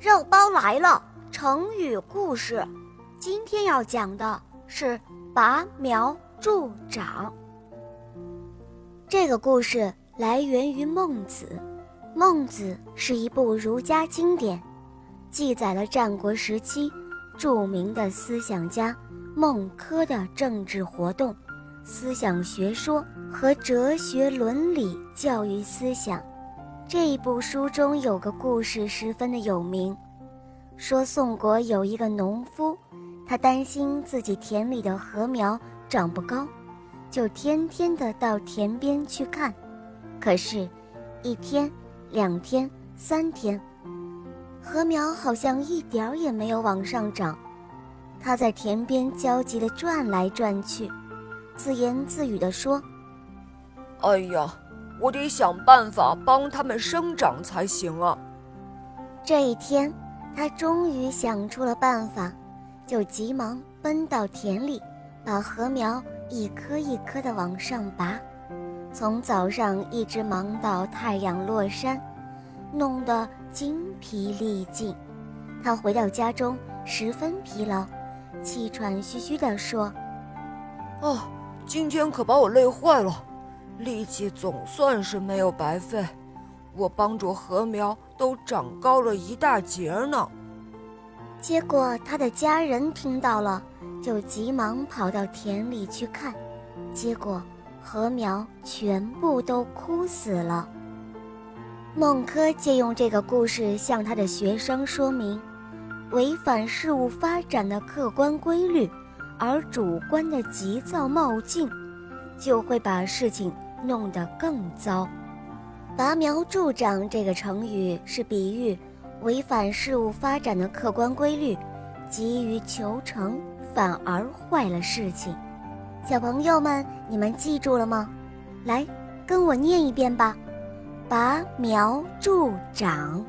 肉包来了，成语故事。今天要讲的是拔苗助长。这个故事来源于《孟子》，《孟子》是一部儒家经典，记载了战国时期著名的思想家孟轲的政治活动、思想学说和哲学伦理教育思想。这一部书中有个故事十分的有名，说宋国有一个农夫，他担心自己田里的禾苗长不高，就天天的到田边去看。可是，一天、两天、三天，禾苗好像一点儿也没有往上涨。他在田边焦急的转来转去，自言自语的说：“哎呀！”我得想办法帮它们生长才行啊！这一天，他终于想出了办法，就急忙奔到田里，把禾苗一颗一颗的往上拔，从早上一直忙到太阳落山，弄得精疲力尽。他回到家中十分疲劳，气喘吁吁地说：“啊，今天可把我累坏了。”力气总算是没有白费，我帮助禾苗都长高了一大截呢。结果他的家人听到了，就急忙跑到田里去看，结果禾苗全部都枯死了。孟轲借用这个故事向他的学生说明，违反事物发展的客观规律，而主观的急躁冒进，就会把事情。弄得更糟。拔苗助长这个成语是比喻违反事物发展的客观规律，急于求成，反而坏了事情。小朋友们，你们记住了吗？来，跟我念一遍吧：拔苗助长。